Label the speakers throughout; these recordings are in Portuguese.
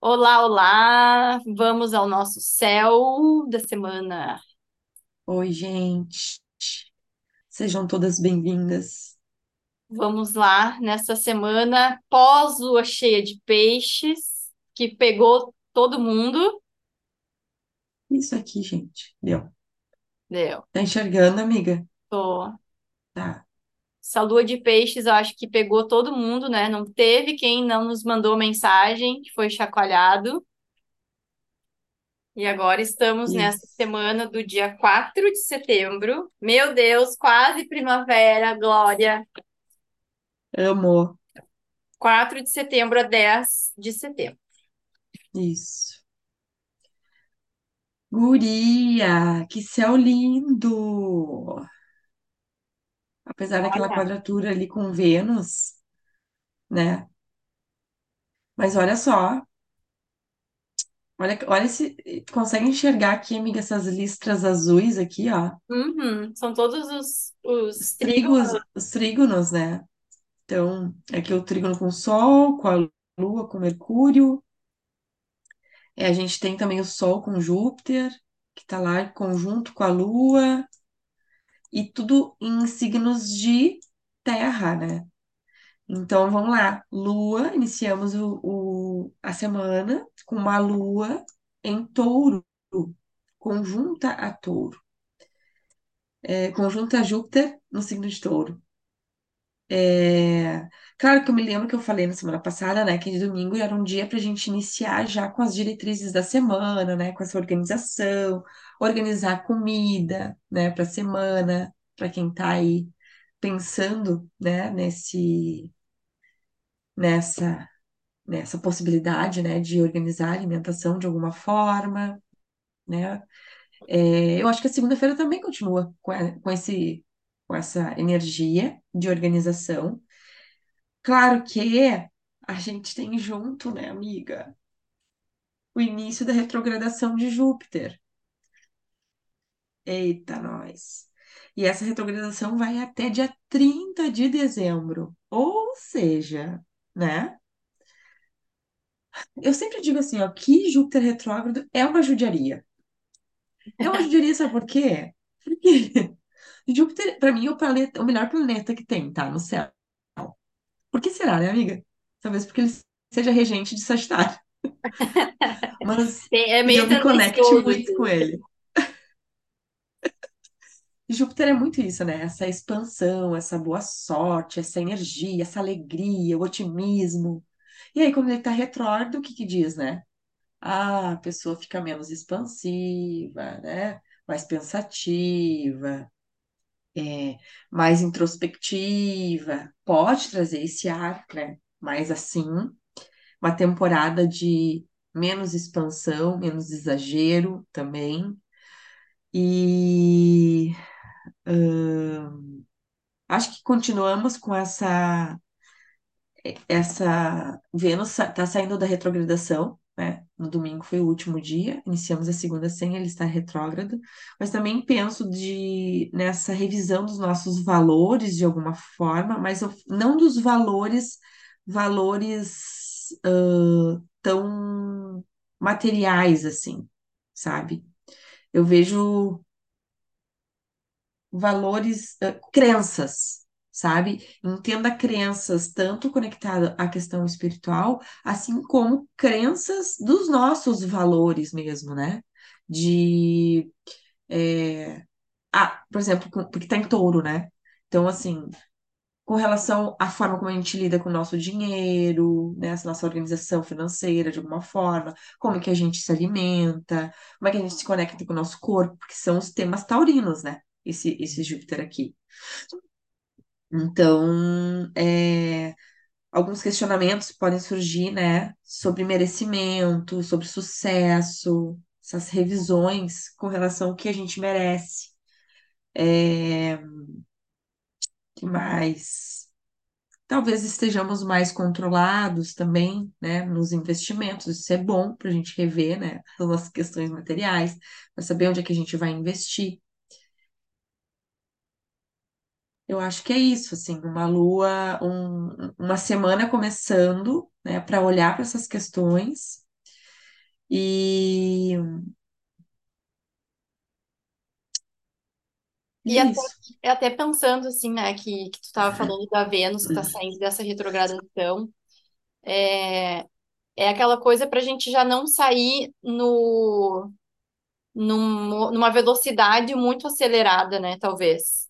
Speaker 1: Olá, olá! Vamos ao nosso céu da semana.
Speaker 2: Oi, gente. Sejam todas bem-vindas.
Speaker 1: Vamos lá, nessa semana pós-lua cheia de peixes, que pegou todo mundo.
Speaker 2: Isso aqui, gente. Deu.
Speaker 1: Deu.
Speaker 2: Tá enxergando, amiga?
Speaker 1: Tô.
Speaker 2: Tá.
Speaker 1: Essa lua de peixes, eu acho que pegou todo mundo, né? Não teve quem não nos mandou mensagem, que foi chacoalhado. E agora estamos nessa
Speaker 2: Isso.
Speaker 1: semana do dia 4 de setembro. Meu Deus, quase primavera, Glória!
Speaker 2: Amo.
Speaker 1: 4 de setembro a 10 de setembro.
Speaker 2: Isso. Guria, que céu lindo! Apesar daquela quadratura ali com Vênus, né? Mas olha só. Olha, olha se consegue enxergar aqui, amiga, essas listras azuis aqui, ó.
Speaker 1: Uhum, São todos os, os
Speaker 2: Os trígonos, os trígonos, né? Então, aqui o trígono com o Sol, com a Lua, com Mercúrio. É, a gente tem também o Sol com Júpiter, que está lá em conjunto com a Lua, e tudo em signos de terra, né? Então vamos lá, Lua, iniciamos o, o- a semana com uma Lua em touro, conjunta a touro, é, conjunta a Júpiter no signo de touro. É, claro que eu me lembro que eu falei na semana passada, né, que domingo era um dia para a gente iniciar já com as diretrizes da semana, né, com essa organização, organizar comida, né, para a semana, para quem está aí pensando, né, nesse, nessa, nessa possibilidade, né, de organizar a alimentação de alguma forma, né. É, eu acho que a segunda-feira também continua com, a- com esse, com essa energia de organização. Claro que a gente tem junto, né, amiga, o início da retrogradação de Júpiter. Eita, nós. E essa retrogradação vai até dia 30 de dezembro. Ou seja, né? Eu sempre digo assim, ó, que Júpiter retrógrado é uma judiaria. É uma judiaria, sabe por quê? Porque Júpiter, para mim, é o planeta, o melhor planeta que tem, tá? No céu. Por que será, né, amiga? Talvez porque ele seja regente de Sagitário. Mas
Speaker 1: É
Speaker 2: e
Speaker 1: meio
Speaker 2: eu me
Speaker 1: tendencioso,
Speaker 2: muito com
Speaker 1: assim.
Speaker 2: ele. Júpiter é muito isso, né? Essa expansão, essa boa sorte, essa energia, essa alegria, o otimismo. E aí, quando ele tá retrógrado, o que que diz, né? Ah, a pessoa fica menos expansiva, né? Mais pensativa, é, mais introspectiva. Pode trazer esse ar, né? Mas assim, uma temporada de menos expansão, menos exagero também. E Acho que continuamos com essa, essa Vênus está saindo da retrogradação, né? No domingo foi o último dia, iniciamos a segunda sem ele estar retrógrado, mas também penso de nessa revisão dos nossos valores de alguma forma, mas eu- não dos valores, valores ãh, tão materiais assim, sabe? Eu vejo valores, eh, crenças, sabe? Entenda crenças tanto conectada à questão espiritual, assim como crenças dos nossos valores mesmo, né? De, eh, ah, por exemplo, porque tá em touro, né? Então, assim, com relação à forma como a gente lida com o nosso dinheiro, né? Nossa organização financeira, de alguma forma, como é que a gente se alimenta, como é que a gente se conecta com o nosso corpo, porque são os temas taurinos, né? Esse, esse Júpiter aqui. Então, é, alguns questionamentos podem surgir, né? Sobre merecimento, sobre sucesso, essas revisões com relação ao que a gente merece. É, que mais? Talvez estejamos mais controlados também, né, nos investimentos. Isso é bom para a gente rever, né, as nossas questões materiais, para saber onde é que a gente vai investir. Eu acho que é isso, assim, uma lua, um- uma semana começando, né, para olhar para essas questões E, e é
Speaker 1: até,
Speaker 2: isso.
Speaker 1: até pensando assim, né, que, que tu estava falando da Vênus que está saindo dessa retrogradação, é, é aquela coisa para a gente já não sair no, num- numa velocidade muito acelerada, né, talvez.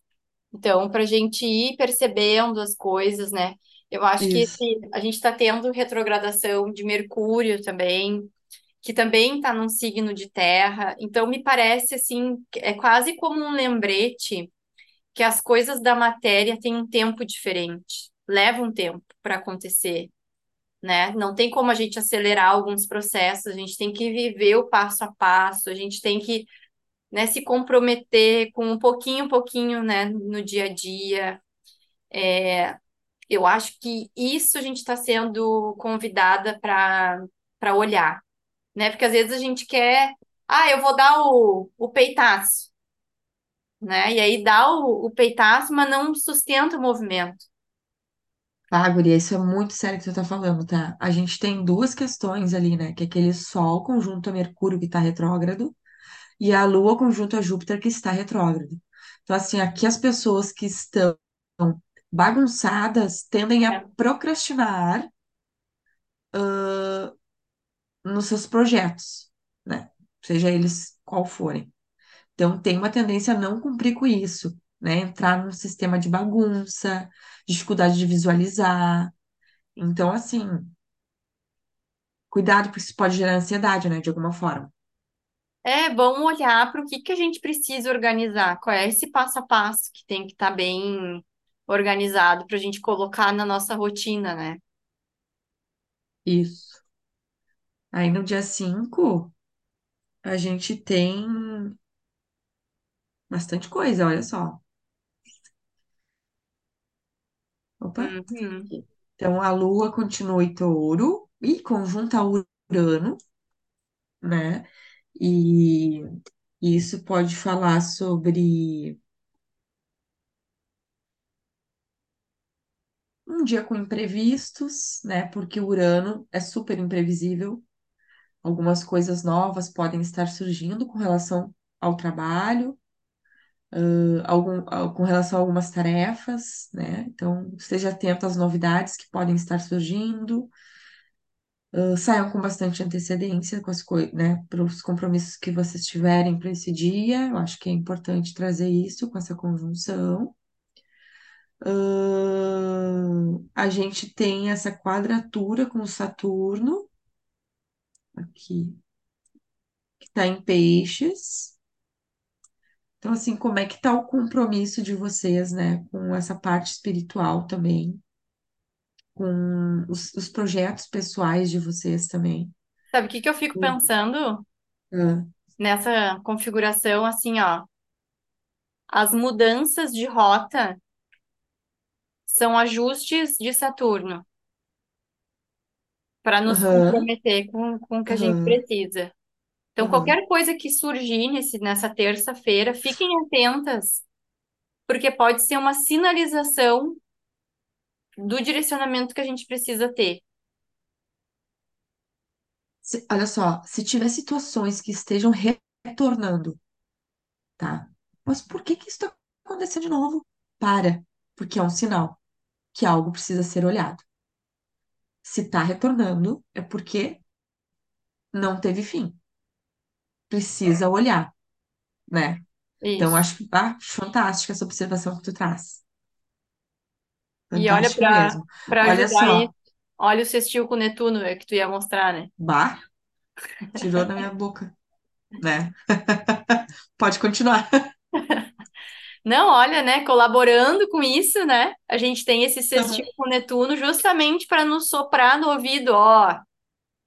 Speaker 1: Então, para a gente ir percebendo as coisas, né? Eu acho que
Speaker 2: Isso.
Speaker 1: esse- a gente está tendo retrogradação de Mercúrio também, que também está num signo de terra. Então, me parece assim, que é quase como um lembrete que as coisas da matéria têm um tempo diferente, leva um tempo para acontecer, né? Não tem como a gente acelerar alguns processos, a gente tem que viver o passo a passo, a gente tem que, né, se comprometer com um pouquinho, um pouquinho, né, no dia a dia. Eu acho que isso a gente está sendo convidada para para olhar, né? Porque às vezes a gente quer, ah, eu vou dar o, o peitaço, né? E aí dá o, o peitaço, mas não sustenta o movimento.
Speaker 2: Tá, guria, isso é muito sério que tu tá falando, tá? A gente tem duas questões ali, né? Que é aquele Sol conjunto a Mercúrio que tá retrógrado e a Lua conjunto a Júpiter que está retrógrado. Então, assim, aqui as pessoas que estão bagunçadas tendem a
Speaker 1: É.
Speaker 2: procrastinar nos seus projetos, né? Seja eles qual forem. Então, tem uma tendência a não cumprir com isso, né? Entrar num sistema de bagunça, dificuldade de visualizar. Então, assim, cuidado, porque isso pode gerar ansiedade, né? De alguma forma.
Speaker 1: É bom olhar para o que que a gente precisa organizar, qual é esse passo a passo que tem que estar bem organizado para a gente colocar na nossa rotina, né?
Speaker 2: Isso. Aí no dia 5 a gente tem bastante coisa, olha só. Opa.
Speaker 1: Uhum.
Speaker 2: Então, a Lua continua em touro e conjunta Urano, né? E isso pode falar sobre um dia com imprevistos, né? Porque o Urano é super imprevisível. Algumas coisas novas podem estar surgindo com relação ao trabalho, ãh, algum, com relação a algumas tarefas, né? Então, esteja atento às novidades que podem estar surgindo. Uh, saiam com bastante antecedência com as coisas, né, para os compromissos que vocês tiverem para esse dia. Eu acho que é importante trazer isso com essa conjunção. Uh, a gente tem essa quadratura com Saturno, aqui, que está em peixes. Então, assim, como é que está o compromisso de vocês, né, com essa parte espiritual também, com os, os projetos pessoais de vocês também?
Speaker 1: Sabe o que que eu fico pensando
Speaker 2: Ah,
Speaker 1: nessa configuração assim, ó? As mudanças de rota são ajustes de Saturno para nos
Speaker 2: Aham,
Speaker 1: comprometer com, com o que a gente precisa. Então,
Speaker 2: aham.
Speaker 1: qualquer coisa que surgir nesse, nessa terça-feira, fiquem atentas, porque pode ser uma sinalização do direcionamento que a gente precisa ter.
Speaker 2: Se- olha só, se tiver situações que estejam re- retornando, tá? Mas por que que isso está acontecendo de novo? Para, porque é um sinal que algo precisa ser olhado. Se está retornando, é porque não teve fim. Precisa olhar, né? Então,
Speaker 1: Isso.
Speaker 2: acho, ah, fantástica essa observação que tu traz.
Speaker 1: E olha para ajudar
Speaker 2: só,
Speaker 1: isso. Olha o sextil com Netuno, é que tu ia mostrar, né?
Speaker 2: bah, tirou da minha boca, né? Pode continuar.
Speaker 1: Não, olha, né? Colaborando com isso, né? A gente tem esse sextil
Speaker 2: Aham,
Speaker 1: com Netuno justamente para nos soprar no ouvido, ó.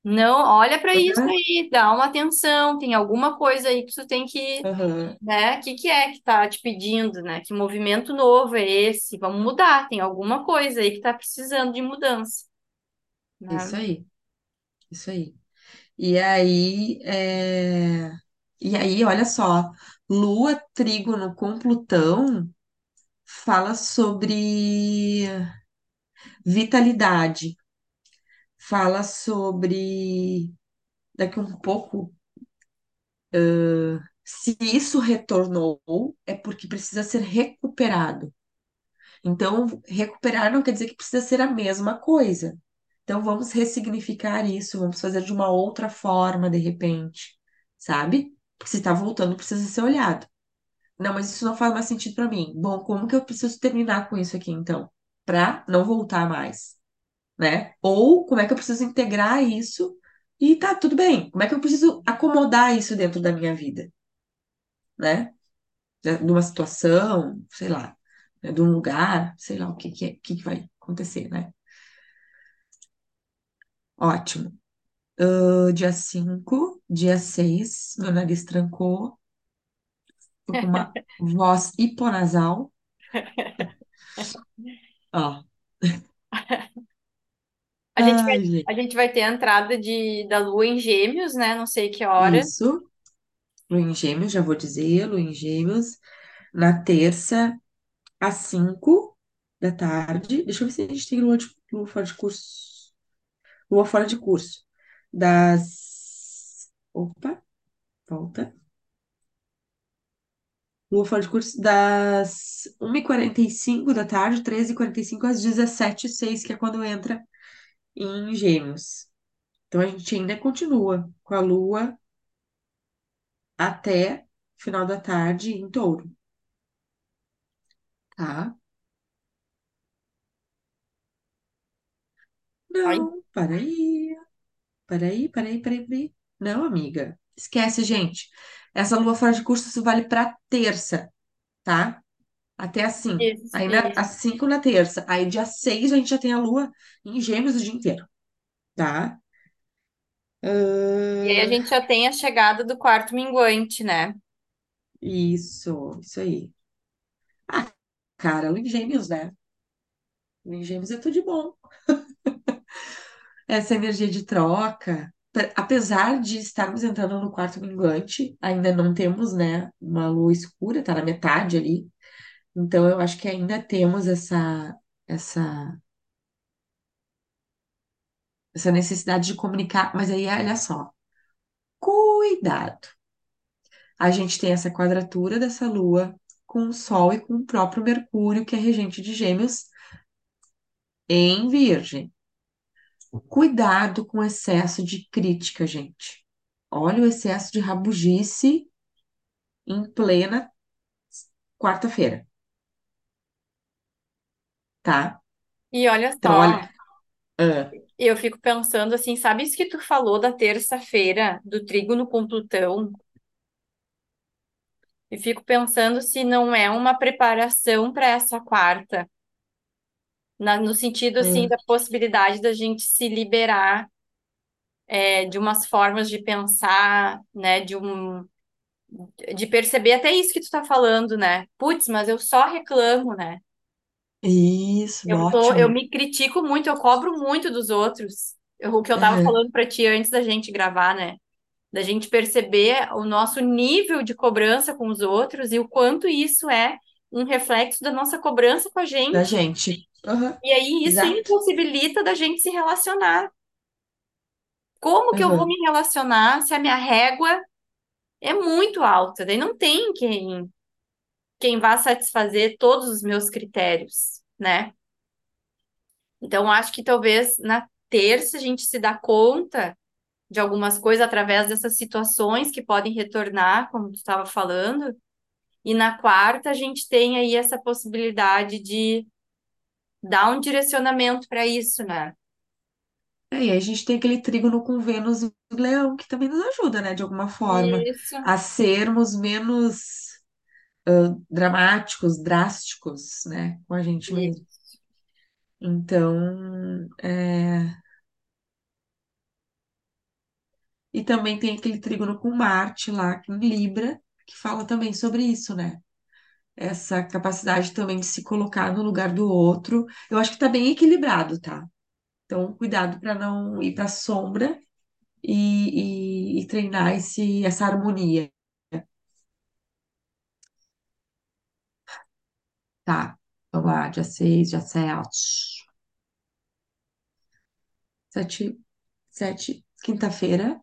Speaker 1: Não, olha para isso aí, dá uma atenção, tem alguma coisa aí que tu tem que,
Speaker 2: aham.
Speaker 1: né? O que que é que tá te pedindo, né? Que movimento novo é esse? Vamos mudar, tem alguma coisa aí que tá precisando de mudança, né?
Speaker 2: Isso aí, isso aí. E aí, é... e aí, olha só, Lua trígono com Plutão fala sobre vitalidade, fala sobre daqui um pouco, se isso retornou, é porque precisa ser recuperado. Então, recuperar não quer dizer que precisa ser a mesma coisa. Então, vamos ressignificar isso, vamos fazer de uma outra forma, de repente, sabe? Porque se está voltando, precisa ser olhado. Não, mas isso não faz mais sentido para mim. Bom, como que eu preciso terminar com isso aqui, então? Para não voltar mais, né? Ou como é que eu preciso integrar isso e tá tudo bem? Como é que eu preciso acomodar isso dentro da minha vida, né? De uma situação, sei lá, né? de um lugar, sei lá o que que, é, que que vai acontecer, né? Ótimo. Ah, dia 5, dia 6, meu nariz trancou, tô com uma voz hiponasal. Ó.
Speaker 1: A gente vai,
Speaker 2: Ai, gente.
Speaker 1: a gente vai ter a entrada de, da Lua em Gêmeos, né? Não sei que hora.
Speaker 2: Isso. Lua em Gêmeos, já vou dizer, Lua em Gêmeos, na terça, às 5 da tarde. Deixa eu ver se a gente tem lua, de, lua fora de curso. Lua fora de curso. Das. Opa, volta. Lua fora de curso das 1h45 da tarde, 13h45 às 17h06, que é quando entra em Gêmeos. Então a gente ainda continua com a Lua até final da tarde em Touro, tá?
Speaker 1: Ai,
Speaker 2: Não, para aí, para aí, para aí, para aí, para aí. Não, amiga, esquece, gente. Essa Lua fora de curso vale para terça, tá? Até às 5.
Speaker 1: isso,
Speaker 2: Aí na,
Speaker 1: isso.
Speaker 2: às 5 na terça. Aí dia 6 a gente já tem a Lua em Gêmeos o dia inteiro, tá?
Speaker 1: E aí a gente já tem a chegada do quarto minguante, né?
Speaker 2: isso, isso aí. Ah, cara, Lua em Gêmeos, né? Lua em Gêmeos é tudo de bom. Essa energia de troca, pe- apesar de estarmos entrando no quarto minguante, ainda não temos, né, uma lua escura, tá na metade ali. Então eu acho que ainda temos essa essa essa necessidade de comunicar, mas aí olha só, cuidado. A gente tem essa quadratura dessa lua com o Sol e com o próprio Mercúrio, que é regente de Gêmeos em Virgem. Cuidado com o excesso de crítica, gente. Olha o excesso de rabugice em plena quarta-feira, tá?
Speaker 1: E olha
Speaker 2: Então, olha,
Speaker 1: só,
Speaker 2: ah,
Speaker 1: eu fico pensando assim, sabe isso que tu falou da terça-feira, do trígono com Plutão? E fico pensando se não é uma preparação para essa quarta, na- no sentido assim
Speaker 2: é,
Speaker 1: da possibilidade da gente se liberar é, de umas formas de pensar, né, de um de perceber até isso que tu tá falando, né? Putz, mas eu só reclamo, né?
Speaker 2: Isso,
Speaker 1: Eu tô, eu
Speaker 2: ótimo.
Speaker 1: me critico muito, eu cobro muito dos outros. Eu- o que eu tava
Speaker 2: Aham,
Speaker 1: falando pra ti antes da gente gravar, né? Da gente perceber o nosso nível de cobrança com os outros e o quanto isso é um reflexo da nossa cobrança com a
Speaker 2: da
Speaker 1: gente.
Speaker 2: gente. Aham,
Speaker 1: E aí isso
Speaker 2: exato.
Speaker 1: impossibilita da gente se relacionar. Como que eu vou
Speaker 2: Aham,
Speaker 1: me relacionar se a minha régua é muito alta? Daí não tem quem quem vá satisfazer todos os meus critérios, né? Então acho que talvez na terça a gente se dá conta de algumas coisas através dessas situações que podem retornar, como tu estava falando, e na quarta a gente tem aí essa possibilidade de dar um direcionamento para isso, né?
Speaker 2: É, e aí a gente tem aquele trígono com Vênus e Leão, que também nos ajuda, né, de alguma forma,
Speaker 1: Isso,
Speaker 2: a sermos menos dramáticos, drásticos, né, com a gente mesmo. Então, é... e também tem aquele trígono com Marte lá em Libra, que fala também sobre isso, né? Essa capacidade também de se colocar no lugar do outro. Eu acho que tá bem equilibrado, tá? Então, cuidado para não ir para sombra e, e, e treinar esse, essa harmonia, tá? Vamos lá, dia 6, dia 7. Sete, sete, quinta-feira.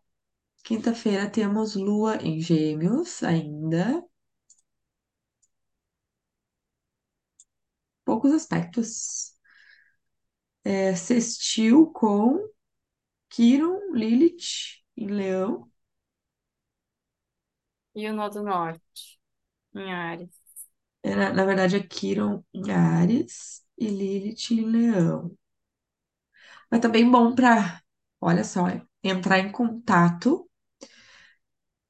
Speaker 2: Quinta-feira temos Lua em Gêmeos ainda. Poucos aspectos. É, sextil com Quiron, Lilith em Leão.
Speaker 1: E o Nó do Norte, em Áries.
Speaker 2: É, na, verdade, é Quiron em Áries e Lilith em Leão. Mas também bom para, olha só, entrar em contato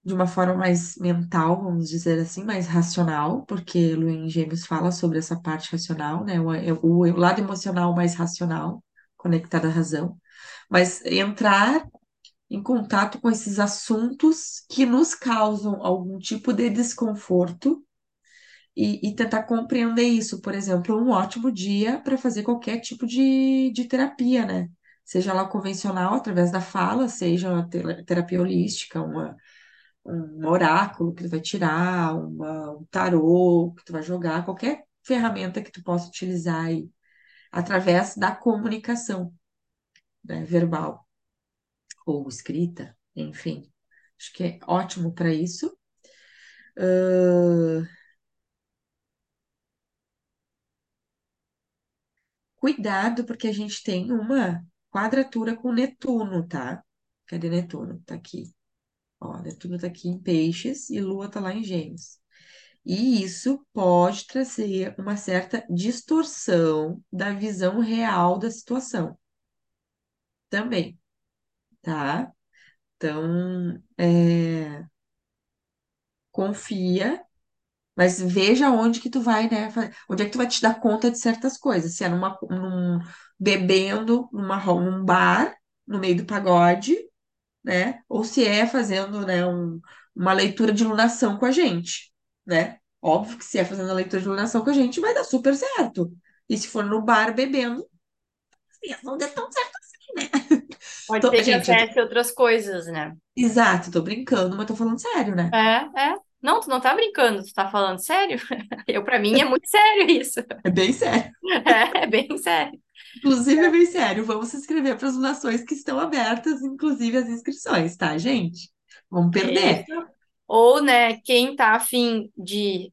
Speaker 2: de uma forma mais mental, vamos dizer assim, mais racional, porque Lua em Gêmeos fala sobre essa parte racional, né? O, é, o, o lado emocional mais racional, conectado à razão. Mas entrar em contato com esses assuntos que nos causam algum tipo de desconforto e, e tentar compreender isso. Por exemplo, um ótimo dia para fazer qualquer tipo de, de terapia, né? Seja ela convencional, através da fala, seja uma te- terapia holística, uma, um oráculo que tu vai tirar, uma, um tarô que tu vai jogar, qualquer ferramenta que tu possa utilizar aí, através da comunicação, né, verbal ou escrita, enfim. Acho que é ótimo para isso. Ahn, cuidado, porque a gente tem uma quadratura com Netuno, tá? Cadê Netuno? Tá aqui. Ó, Netuno tá aqui em Peixes e Lua tá lá em Gêmeos. E isso pode trazer uma certa distorção da visão real da situação também, tá? Então, é, confia, mas veja onde que tu vai, né? Onde é que tu vai te dar conta de certas coisas. Se é numa, num, bebendo numa, num bar, no meio do pagode, né? Ou se é fazendo, né, um- uma leitura de iluminação com a gente, né? Óbvio que se é fazendo a leitura de iluminação com a gente, vai dar super certo. E se for no bar bebendo, não deu tão certo assim, né?
Speaker 1: Pode
Speaker 2: Tô-
Speaker 1: ser que
Speaker 2: gente, eu tô-
Speaker 1: acesse outras coisas, né?
Speaker 2: exato, tô brincando, mas tô falando sério, né?
Speaker 1: É, é. Não, tu não tá brincando, tu tá falando sério? Eu, pra mim, é muito sério isso.
Speaker 2: É bem sério.
Speaker 1: É, é bem sério.
Speaker 2: Inclusive, é bem sério. Vamos se inscrever para as nações que estão abertas, inclusive as inscrições, tá, gente? Vamos perder.
Speaker 1: Isso. Ou, né, quem tá afim de,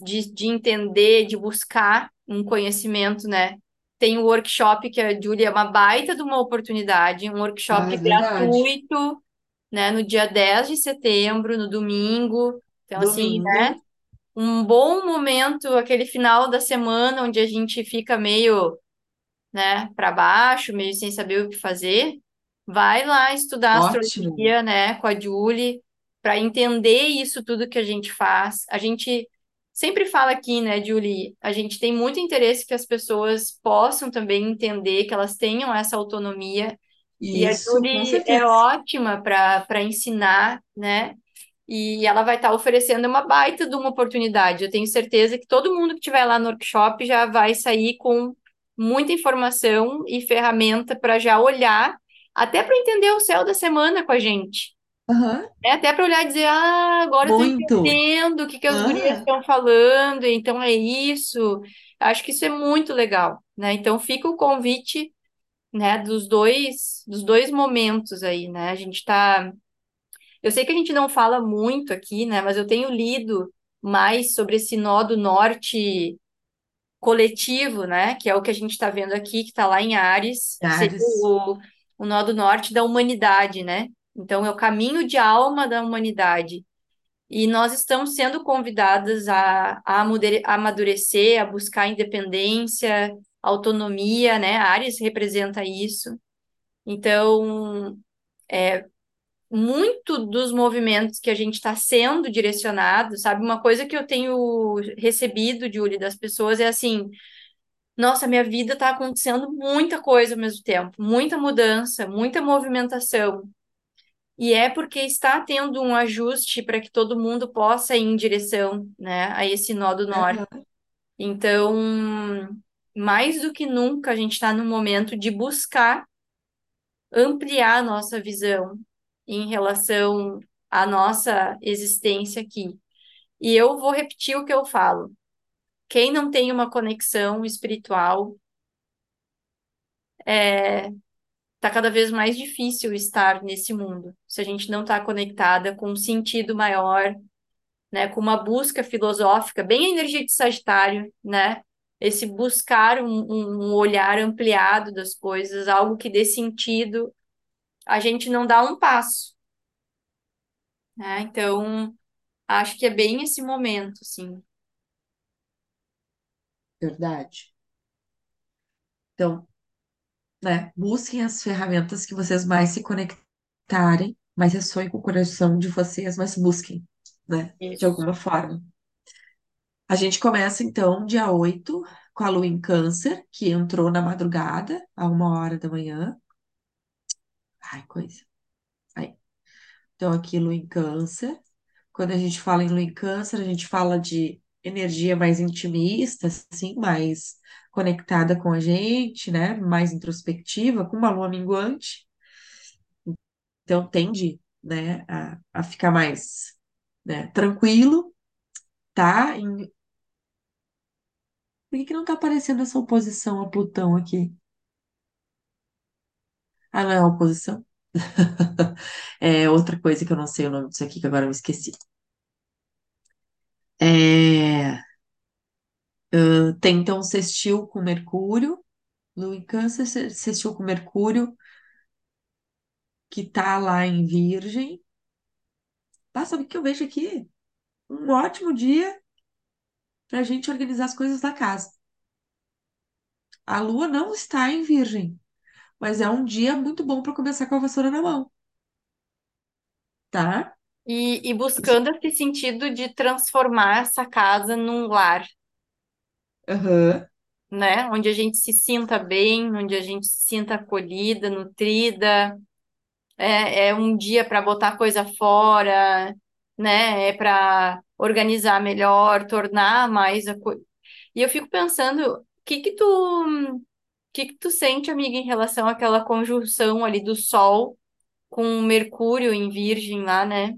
Speaker 1: de, de entender, de buscar um conhecimento, né? Tem o workshop que a Júlia é uma baita de uma oportunidade, um
Speaker 2: Ah,
Speaker 1: workshop
Speaker 2: é verdade.
Speaker 1: gratuito, né, no dia 10 de setembro, no domingo. Então, assim, né,
Speaker 2: Domingo.
Speaker 1: um bom momento, aquele final da semana onde a gente fica meio, né, para baixo, meio sem saber o que fazer. Vai lá estudar
Speaker 2: Ótimo.
Speaker 1: astrologia, né, com a Julie, para entender isso tudo que a gente faz. A gente sempre fala aqui, né, Julie, a gente tem muito interesse que as pessoas possam também entender, que elas tenham essa autonomia. E a
Speaker 2: Isso,
Speaker 1: Julie é ótima para ensinar, né? E ela vai estar oferecendo uma baita de uma oportunidade. Eu tenho certeza que todo mundo que estiver lá no workshop já vai sair com muita informação e ferramenta para já olhar, até para entender o céu da semana com a gente.
Speaker 2: Aham.
Speaker 1: né? Até para olhar e dizer, ah, agora eu estou entendendo o que que as gurias
Speaker 2: Aham.
Speaker 1: estão falando, então é isso. Acho que isso é muito legal, né? Então fica o convite, né, dos dois, dos dois momentos aí, né? A gente está eu sei que a gente não fala muito aqui, né? Mas eu tenho lido mais sobre esse nó do norte coletivo, né? Que é o que a gente está vendo aqui, que está lá em Ares,
Speaker 2: Ares.
Speaker 1: o, o nó do norte da humanidade, né? Então, é o caminho de alma da humanidade. E nós estamos sendo convidadas a, a amadurecer, a buscar independência, autonomia, né? Ares representa isso. Então, muito dos movimentos que a gente está sendo direcionado, sabe? Uma coisa que eu tenho recebido, Julie, das pessoas é assim: nossa, minha vida está acontecendo muita coisa ao mesmo tempo, muita mudança, muita movimentação. E é porque está tendo um ajuste para que todo mundo possa ir em direção, né, a esse nó do norte.
Speaker 2: Aham.
Speaker 1: Então, mais do que nunca, a gente está no momento de buscar ampliar a nossa visão em relação à nossa existência aqui. E eu vou repetir o que eu falo. Quem não tem uma conexão espiritual tá cada vez mais difícil estar nesse mundo, se a gente não está conectada com um sentido maior, né, com uma busca filosófica, bem a energia de Sagitário, né? Esse buscar um, um olhar ampliado das coisas, algo que dê sentido, a gente não dá um passo, né? Então, acho que é bem esse momento, assim.
Speaker 2: Verdade. Então, né, busquem as ferramentas que vocês mais se conectarem, mais ressoem com o coração de vocês, mas busquem, né, de
Speaker 1: Isso.
Speaker 2: alguma forma. A gente começa então dia 8 com a lua em Câncer, que entrou na madrugada, a uma hora da manhã. Ai, coisa. Aí. Então, aqui lua em Câncer. Quando a gente fala em lua em Câncer, a gente fala de energia mais intimista, assim, mais conectada com a gente, né? Mais introspectiva, com uma lua minguante. Então, tende, né, a, a ficar mais, né, tranquilo, tá? Em... Por que que não tá aparecendo essa oposição a Plutão aqui? Ah, não é oposição? É outra coisa que eu não sei o nome disso aqui, que agora eu me esqueci. É, tem então sextil com Mercúrio, Lua em Câncer, se- sextil com Mercúrio, que tá lá em Virgem. Ah, sabe o que eu vejo aqui? Um ótimo dia pra gente organizar as coisas da casa. A Lua não está em Virgem, mas é um dia muito bom para começar com a vassoura na mão, tá?
Speaker 1: E, e buscando esse sentido de transformar essa casa num lar,
Speaker 2: Aham,
Speaker 1: né? Onde a gente se sinta bem, onde a gente se sinta acolhida, nutrida. É, é um dia para botar coisa fora, né? É para organizar melhor, tornar mais a co... E eu fico pensando, o que que tu, o que que tu sente, amiga, em relação àquela conjunção ali do Sol com Mercúrio em Virgem lá, né?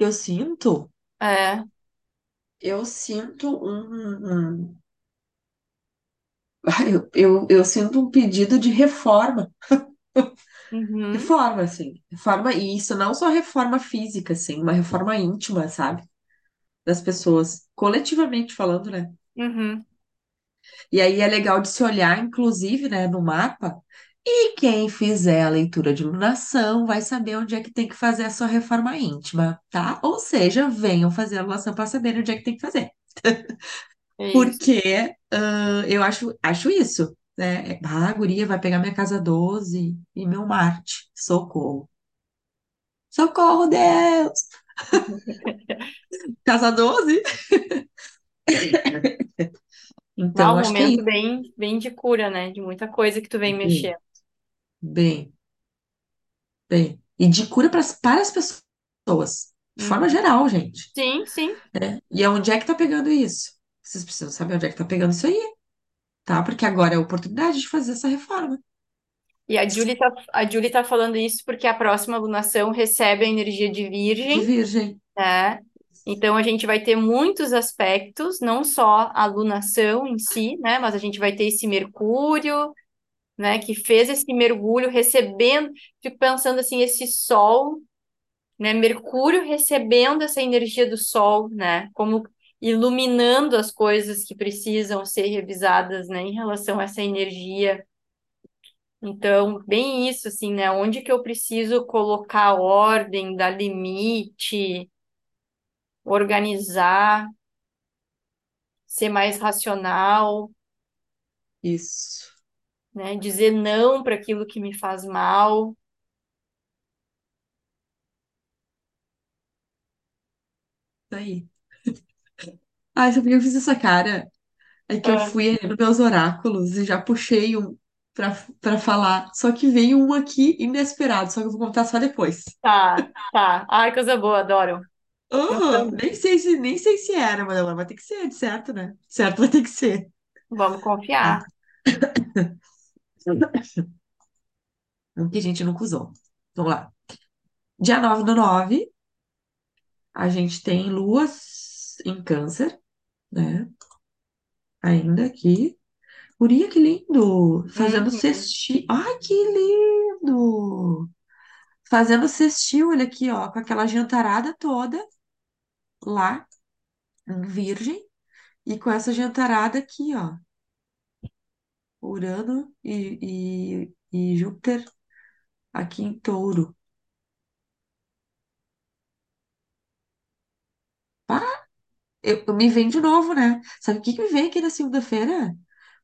Speaker 2: Eu sinto,
Speaker 1: É.
Speaker 2: eu sinto um, um- Ai, eu, eu, eu sinto um pedido de reforma.
Speaker 1: Uhum,
Speaker 2: Reforma, assim. Reforma, e isso não só reforma física, assim, uma reforma íntima, sabe? Das pessoas, coletivamente falando, né?
Speaker 1: uhum.
Speaker 2: E aí é legal de se olhar, inclusive, né, no mapa. E quem fizer a leitura de lunação vai saber onde é que tem que fazer a sua reforma íntima, tá? Ou seja, venham fazer a lunação para saber onde é que tem que fazer.
Speaker 1: É.
Speaker 2: Porque ah, eu acho, acho isso, né? Ah, guria vai pegar minha casa 12 e meu Marte. Socorro. Socorro, Deus! Casa 12?
Speaker 1: Dá
Speaker 2: Então,
Speaker 1: um
Speaker 2: é
Speaker 1: momento
Speaker 2: isso.
Speaker 1: bem, bem de cura, né? De muita coisa que tu vem
Speaker 2: Bem,
Speaker 1: mexer.
Speaker 2: bem, bem. E de cura pras, para as pessoas, de forma
Speaker 1: Uhum.
Speaker 2: geral, gente.
Speaker 1: Sim, sim.
Speaker 2: né? E onde é que tá pegando isso? Vocês precisam saber onde é que tá pegando isso aí, tá? Porque agora é a oportunidade de fazer essa reforma
Speaker 1: E a Julie tá, a Julie tá falando isso porque a próxima lunação recebe a energia de
Speaker 2: de
Speaker 1: Virgem,
Speaker 2: virgem.
Speaker 1: né? Então a gente vai ter muitos aspectos, não só a lunação em si, né? Mas a gente vai ter esse Mercúrio, né? Que fez esse mergulho recebendo. Fico pensando assim, esse Sol, né? Mercúrio recebendo essa energia do Sol, né? Como iluminando as coisas que precisam ser revisadas, né? Em relação a essa energia. Então, bem isso, assim, né? Onde que eu preciso colocar ordem, dar limite, organizar, ser mais racional,
Speaker 2: Isso.
Speaker 1: né? Dizer não para aquilo que me faz mal.
Speaker 2: Isso aí. Ai, sabe por que eu fiz essa cara? É que eu
Speaker 1: Ah,
Speaker 2: fui ali nos meus oráculos e já puxei um pra, pra falar. Só que veio um aqui inesperado, só que eu vou contar só depois.
Speaker 1: tá, tá. Ai, coisa boa, adoro.
Speaker 2: Aham,
Speaker 1: Então,
Speaker 2: nem sei se, nem sei se era, mas ela vai ter que ser, de certo, né? Certo, vai ter que ser.
Speaker 1: vamos confiar.
Speaker 2: Um que a gente nunca usou. Vamos lá. Dia 9 do 9, a gente tem luas em câncer, né? Ainda aqui. Guria, que lindo! Fazendo
Speaker 1: Uhum.
Speaker 2: cestinho. Ai, que lindo! Fazendo cestinho, olha aqui, ó, com aquela jantarada toda lá, em Virgem, e com essa jantarada aqui, ó, Urano e, e, e Júpiter aqui em Touro. Pá, eu, eu me vem de novo, né? Sabe o que que me vem aqui na segunda-feira?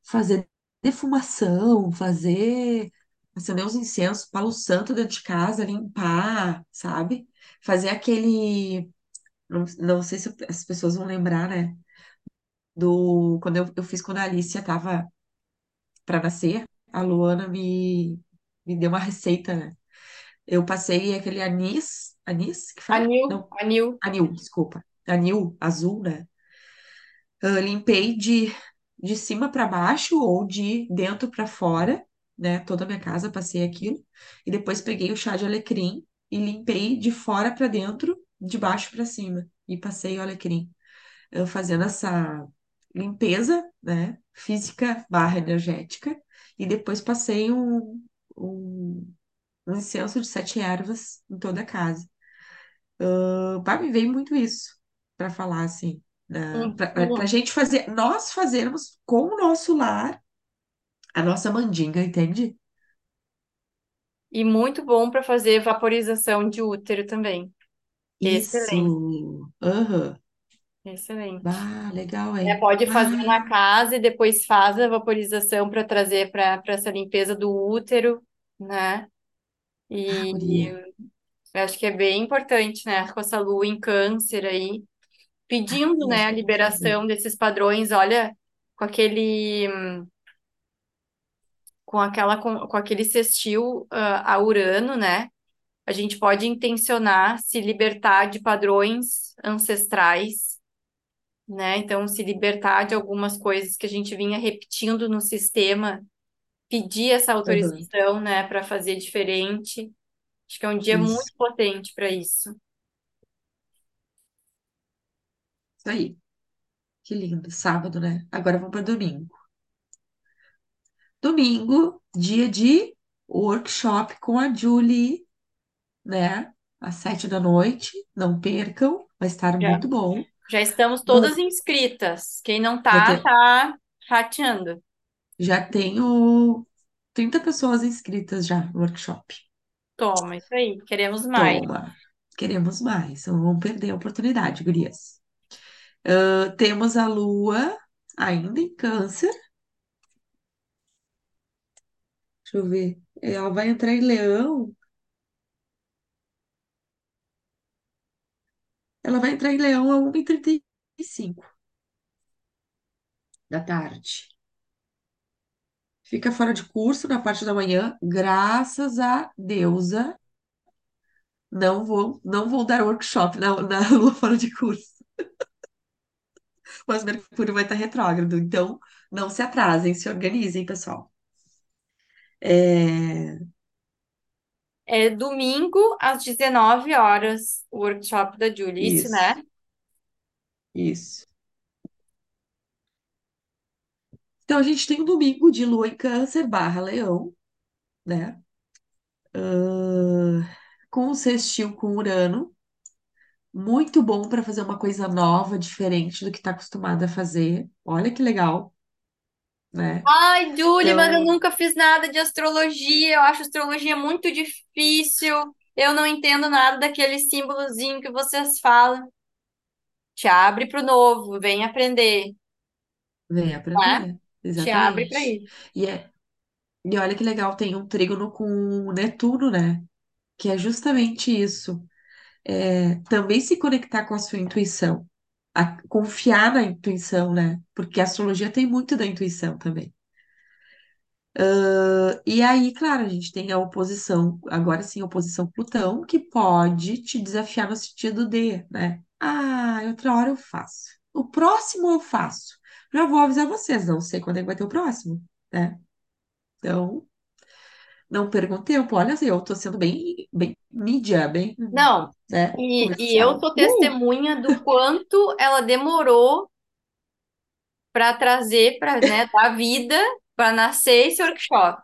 Speaker 2: Fazer defumação, fazer, acender uns incensos, palo santo dentro de casa, limpar, sabe? Fazer aquele, não, não sei se as pessoas vão lembrar, né? Do, quando eu, eu fiz quando a Alicia tava para nascer, a Luana me, me deu uma receita, né? Eu passei aquele anis, anis que fala?
Speaker 1: Anil,
Speaker 2: Não,
Speaker 1: anil.
Speaker 2: anil, desculpa. Anil azul, né? Eu limpei de, de cima para baixo ou de dentro para fora, né? Toda a minha casa passei aquilo. E depois peguei o chá de alecrim e limpei de fora para dentro, de baixo para cima. E passei o alecrim. Eu fazendo essa limpeza, né? Física barra energética. E depois passei um, um, um incenso de sete ervas em toda a casa. Uh, Bah, me veio muito isso para falar assim, para a
Speaker 1: Uhum.
Speaker 2: gente fazer, nós fazermos com o nosso lar a nossa mandinga, entende?
Speaker 1: E muito bom para fazer vaporização de útero também. Excelente,
Speaker 2: Isso. Aham.
Speaker 1: excelente.
Speaker 2: Bah, legal,
Speaker 1: É,
Speaker 2: hein?
Speaker 1: pode fazer na
Speaker 2: Ah,
Speaker 1: casa e depois faz a vaporização para trazer para para essa limpeza do útero, né?
Speaker 2: ah,
Speaker 1: E eu acho que é bem importante, né? Com essa lua em câncer aí,
Speaker 2: Ah,
Speaker 1: pedindo, né, a liberação desses padrões, olha, com aquele com aquela com, com aquele sextil ah, a Urano, né? A gente pode intencionar se libertar de padrões ancestrais, né? Então, se libertar de algumas coisas que a gente vinha repetindo no sistema, pedir essa
Speaker 2: Aham.
Speaker 1: autorização, né, para fazer diferente. Acho que é um dia
Speaker 2: Isso.
Speaker 1: muito potente para isso.
Speaker 2: Isso aí. Que lindo. Sábado, né? Agora vamos para domingo. Domingo, dia de workshop com a Julie, né? Às sete da noite. Não percam, vai estar
Speaker 1: Já,
Speaker 2: muito bom.
Speaker 1: já estamos todas inscritas. Quem não tá,
Speaker 2: te-
Speaker 1: tá rateando.
Speaker 2: já tenho 30 pessoas inscritas já no workshop.
Speaker 1: Toma, isso aí. Queremos mais.
Speaker 2: Toma, queremos mais, não vamos perder a oportunidade, gurias. Ah, temos a Lua ainda em Câncer. Deixa eu ver. Ela vai entrar em Leão. Ela vai entrar em Leão a 1h35 da tarde. Fica fora de curso na parte da manhã, graças a deusa. Não vou, não vou dar workshop na, na lua fora de curso, mas Mercúrio vai estar retrógrado, então não se atrasem, se organizem, pessoal. É,
Speaker 1: É domingo às 19 horas, o workshop da Julie, isso, né?
Speaker 2: isso, isso. Então a gente tem um domingo de lua em Câncer barra Leão, né? Ahn, com o sextil com Urano, muito bom para fazer uma coisa nova, diferente do que está acostumada a fazer. Olha que legal, né?
Speaker 1: Ai, Julie, mas eu
Speaker 2: Então,
Speaker 1: nunca fiz nada de astrologia. Eu acho astrologia muito difícil. Eu não entendo nada daquele símbolozinho que vocês falam. Te abre para o novo, vem aprender,
Speaker 2: vem
Speaker 1: né?
Speaker 2: aprender,
Speaker 1: Te abre para
Speaker 2: exatamente.
Speaker 1: isso.
Speaker 2: E, é, e olha que legal, tem um trígono com Netuno, né? Que é justamente isso. É, também se conectar com a sua intuição, a- confiar na intuição, né? Porque a astrologia tem muito da intuição também. E aí, claro, a gente tem a oposição, agora sim, a oposição Plutão, que pode te desafiar no sentido de, né? Ah, outra hora eu faço. O próximo eu faço. Já vou avisar vocês, não sei quando é que vai ter o próximo, né? Então, não percam tempo. Olha, assim, eu tô sendo bem, bem mídia, bem,
Speaker 1: Não,
Speaker 2: né,
Speaker 1: e, e eu sou
Speaker 2: Uh!
Speaker 1: testemunha do quanto ela demorou para trazer para, né, da vida. para nascer esse workshop.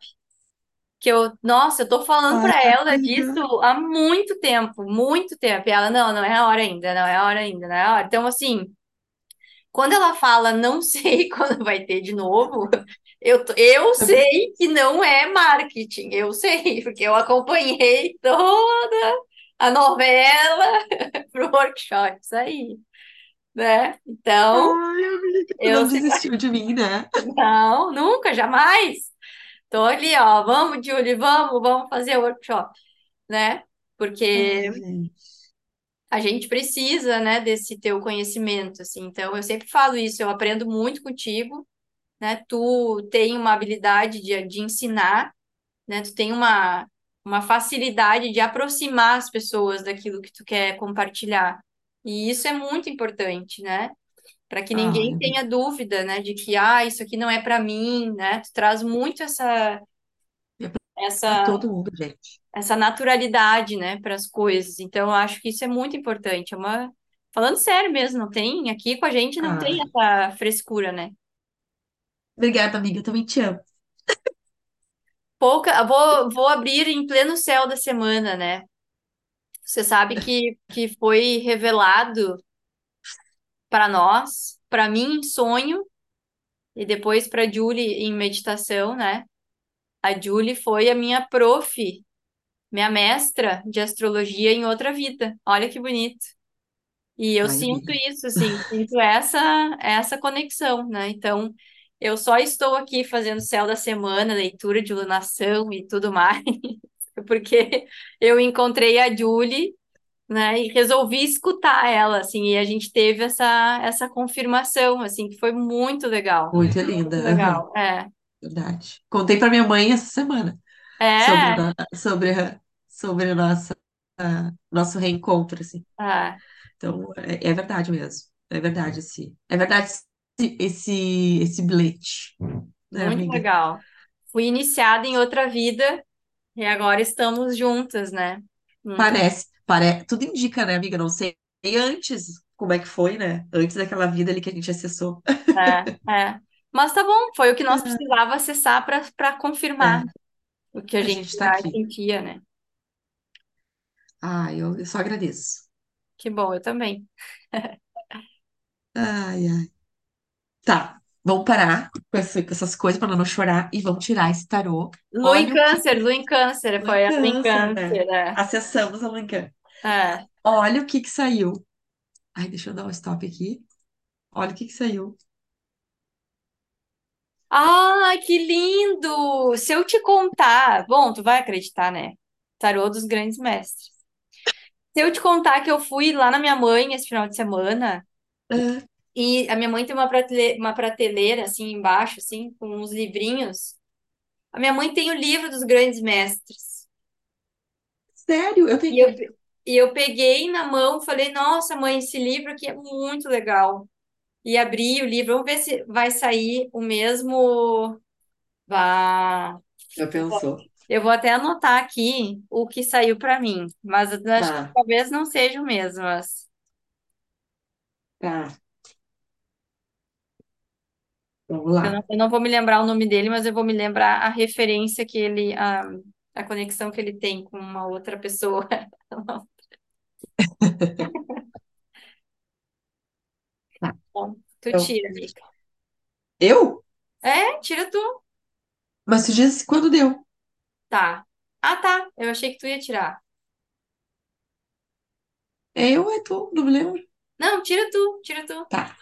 Speaker 1: Que eu, nossa, eu tô falando
Speaker 2: Ai,
Speaker 1: para ela disso
Speaker 2: amiga.
Speaker 1: há muito tempo, muito tempo. E ela, não, não é a hora ainda, não é a hora ainda, não é a hora. Então, assim, quando ela fala não sei quando vai ter de novo, eu, eu sei que não é marketing, eu sei, porque eu acompanhei toda a novela pro workshop, isso aí, né? Então,
Speaker 2: Ai,
Speaker 1: eu
Speaker 2: não desistiu de mim, né?
Speaker 1: não, nunca, jamais. Tô ali, ó, vamos, Julie, vamos, vamos fazer o workshop, né? Porque
Speaker 2: Ai,
Speaker 1: a gente precisa, né, desse teu conhecimento, assim. Então, eu sempre falo isso, eu aprendo muito contigo, né? Tu tem uma habilidade de, de ensinar, né? Tu tem uma, uma facilidade de aproximar as pessoas daquilo que tu quer compartilhar. E isso é muito importante, né? Para que
Speaker 2: Ai,
Speaker 1: ninguém
Speaker 2: amiga.
Speaker 1: tenha dúvida, né, de que, ah, isso aqui não é para mim, né? Tu traz muito essa, essa,
Speaker 2: todo mundo, gente.
Speaker 1: essa naturalidade, né, para as coisas. Então, eu acho que isso é muito importante. É uma... Falando sério mesmo, não tem, aqui com a gente não tem
Speaker 2: Ai,
Speaker 1: essa frescura, né?
Speaker 2: Obrigada, amiga. Eu também te amo.
Speaker 1: Pouca, vou, vou abrir em pleno céu da semana, né? Você sabe que, que foi revelado para nós, para mim em sonho, e depois para Julie em meditação, né? A Julie foi a minha prof, minha mestra de astrologia em outra vida. Olha que bonito. E eu
Speaker 2: Ai,
Speaker 1: sinto isso, assim, sinto essa, essa conexão, né? Então, eu só estou aqui fazendo céu da semana, leitura de lunação e tudo mais, porque eu encontrei a Julie né? E resolvi escutar ela, assim, e a gente teve essa, essa confirmação, assim, que foi muito legal.
Speaker 2: Muito linda.
Speaker 1: Muito legal. É.
Speaker 2: verdade. Contei pra minha mãe essa semana sobre,
Speaker 1: É,
Speaker 2: sobre, sobre a nossa, nosso reencontro, assim.
Speaker 1: é,
Speaker 2: Então, é, é verdade mesmo. É verdade, esse, é verdade esse, esse, bilhete, né,
Speaker 1: muito
Speaker 2: amiga?
Speaker 1: legal. Fui iniciada em outra vida e agora estamos juntas, né? Muito,
Speaker 2: Parece, pare... tudo indica, né, amiga? Não sei antes como é que foi, né? Antes daquela vida ali que a gente acessou.
Speaker 1: é, é. Mas tá bom, foi o que nós precisava acessar para confirmar
Speaker 2: É,
Speaker 1: o que a
Speaker 2: a
Speaker 1: gente
Speaker 2: gente tá
Speaker 1: sentia, né?
Speaker 2: Ah, eu, eu só agradeço.
Speaker 1: Que bom, eu também.
Speaker 2: Ai, ai. Tá, vamos parar com, essa- com essas coisas para não chorar e vamos tirar esse tarô.
Speaker 1: Lua em
Speaker 2: Olha que
Speaker 1: câncer, lua em câncer,
Speaker 2: Lua em
Speaker 1: foi a lua em
Speaker 2: câncer, né?
Speaker 1: é.
Speaker 2: Acessamos a Lua em câncer.
Speaker 1: É.
Speaker 2: Olha o que que saiu. Ai, deixa eu dar um stop aqui. Olha o que que saiu.
Speaker 1: Ai, que lindo! Se eu te contar, bom, tu vai acreditar, né? Tarô dos grandes mestres. Se eu te contar que eu fui lá na minha mãe esse final de semana
Speaker 2: Ah,
Speaker 1: e a minha mãe tem uma prateleira, uma prateleira assim embaixo, assim, com uns livrinhos. A minha mãe tem o livro dos grandes mestres.
Speaker 2: sério? Eu
Speaker 1: E
Speaker 2: tenho
Speaker 1: eu,
Speaker 2: um.
Speaker 1: pe- e eu peguei na mão, falei, nossa, mãe, esse livro aqui é muito legal. E abri o livro, vamos ver se vai sair o mesmo. Vá.
Speaker 2: Já pensou?
Speaker 1: Eu vou até anotar aqui o que saiu para mim, mas eu acho que
Speaker 2: Tá,
Speaker 1: talvez não seja o mesmo. Mas
Speaker 2: tá. Vamos
Speaker 1: eu não,
Speaker 2: lá.
Speaker 1: eu não vou me lembrar o nome dele, mas eu vou me lembrar a referência que ele, a, a conexão que ele tem com uma outra pessoa.
Speaker 2: Tá.
Speaker 1: Bom, tu
Speaker 2: Então,
Speaker 1: tira, amiga.
Speaker 2: eu?
Speaker 1: É, tira tu.
Speaker 2: Mas tu disse quando deu.
Speaker 1: Tá. Ah, tá. Eu achei que tu ia tirar.
Speaker 2: É eu ou é tu? Não me lembro.
Speaker 1: Não, tira tu, tira tu.
Speaker 2: Tá.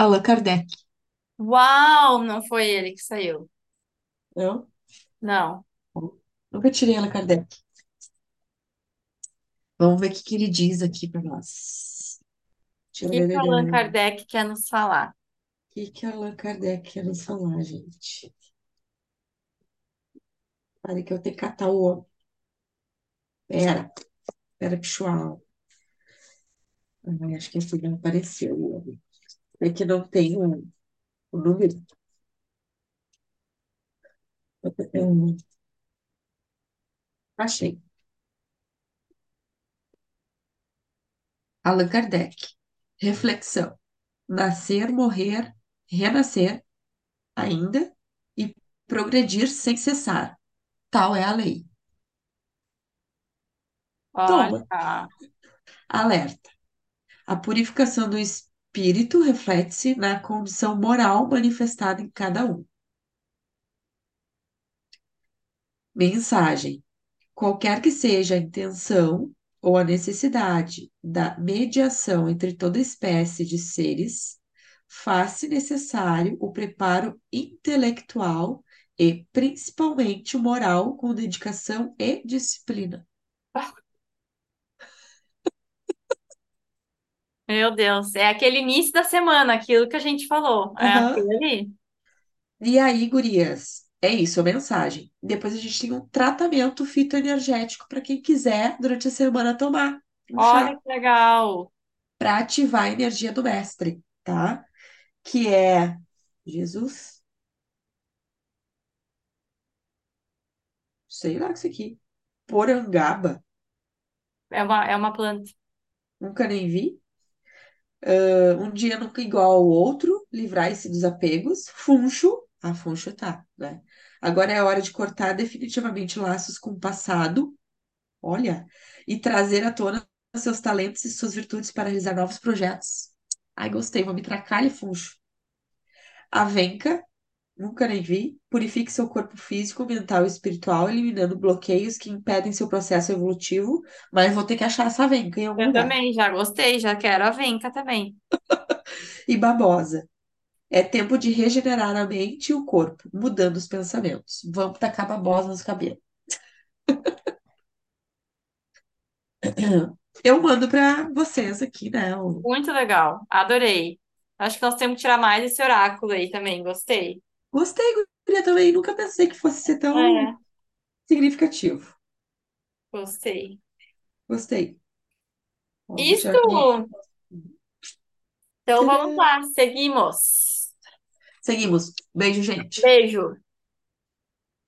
Speaker 2: Allan Kardec.
Speaker 1: Uau, não foi ele que saiu.
Speaker 2: Não?
Speaker 1: Não.
Speaker 2: Nunca tirei Allan Kardec. Vamos ver o que que ele diz aqui para nós.
Speaker 1: O que que Allan
Speaker 2: Tcharararã.
Speaker 1: Kardec quer nos falar?
Speaker 2: O que que Allan Kardec quer nos falar, gente? Para que eu tenho que catar o homem. Pera, pera, pessoal. Ai, acho que esse não apareceu. o homem. É que não tem o, o número. Achei. Allan Kardec. Reflexão. Nascer, morrer, renascer ainda e progredir sem cessar. Tal é a lei. Toma.
Speaker 1: Olha,
Speaker 2: Alerta. A purificação do espírito reflete-se na condição moral manifestada em cada um. Mensagem: qualquer que seja a intenção ou a necessidade da mediação entre toda espécie de seres, faz-se necessário o preparo intelectual e, principalmente, moral com dedicação e disciplina.
Speaker 1: meu Deus, é aquele início da semana, aquilo que a gente falou. É
Speaker 2: Aham.
Speaker 1: aquilo ali.
Speaker 2: E aí, gurias, é isso, a mensagem. Depois a gente tem um tratamento fitoenergético para quem quiser, durante a semana, tomar um
Speaker 1: Olha
Speaker 2: chá
Speaker 1: que legal.
Speaker 2: para ativar a energia do mestre, tá? Que é Jesus, sei lá o que é isso aqui, porangaba,
Speaker 1: É uma, é uma planta.
Speaker 2: nunca nem vi. Ah, Um dia nunca igual ao outro, livrai-se dos apegos. Funcho, ah, funcho tá, né? Agora é hora de cortar definitivamente laços com o passado Olha, e trazer à tona seus talentos e suas virtudes para realizar novos projetos. Ai, gostei, vou me tracar e funcho. Avenca, nunca nem vi, purifique seu corpo físico, mental e espiritual, eliminando bloqueios que impedem seu processo evolutivo, mas vou ter que achar essa Avenca em algum
Speaker 1: Eu
Speaker 2: lugar.
Speaker 1: também, já gostei, já quero a Venca também.
Speaker 2: E babosa. É tempo de regenerar a mente e o corpo, mudando os pensamentos. Vamos tacar babosa nos cabelos. Eu mando para vocês aqui, né?
Speaker 1: Muito legal, adorei. Acho que nós temos que tirar mais esse oráculo aí também, gostei.
Speaker 2: Gostei, guria, também. Nunca pensei que fosse ser tão
Speaker 1: É,
Speaker 2: significativo.
Speaker 1: gostei.
Speaker 2: Gostei. Ó, vou tirar aqui.
Speaker 1: Isso! Então vamos lá, seguimos.
Speaker 2: Seguimos. Beijo, gente.
Speaker 1: Beijo.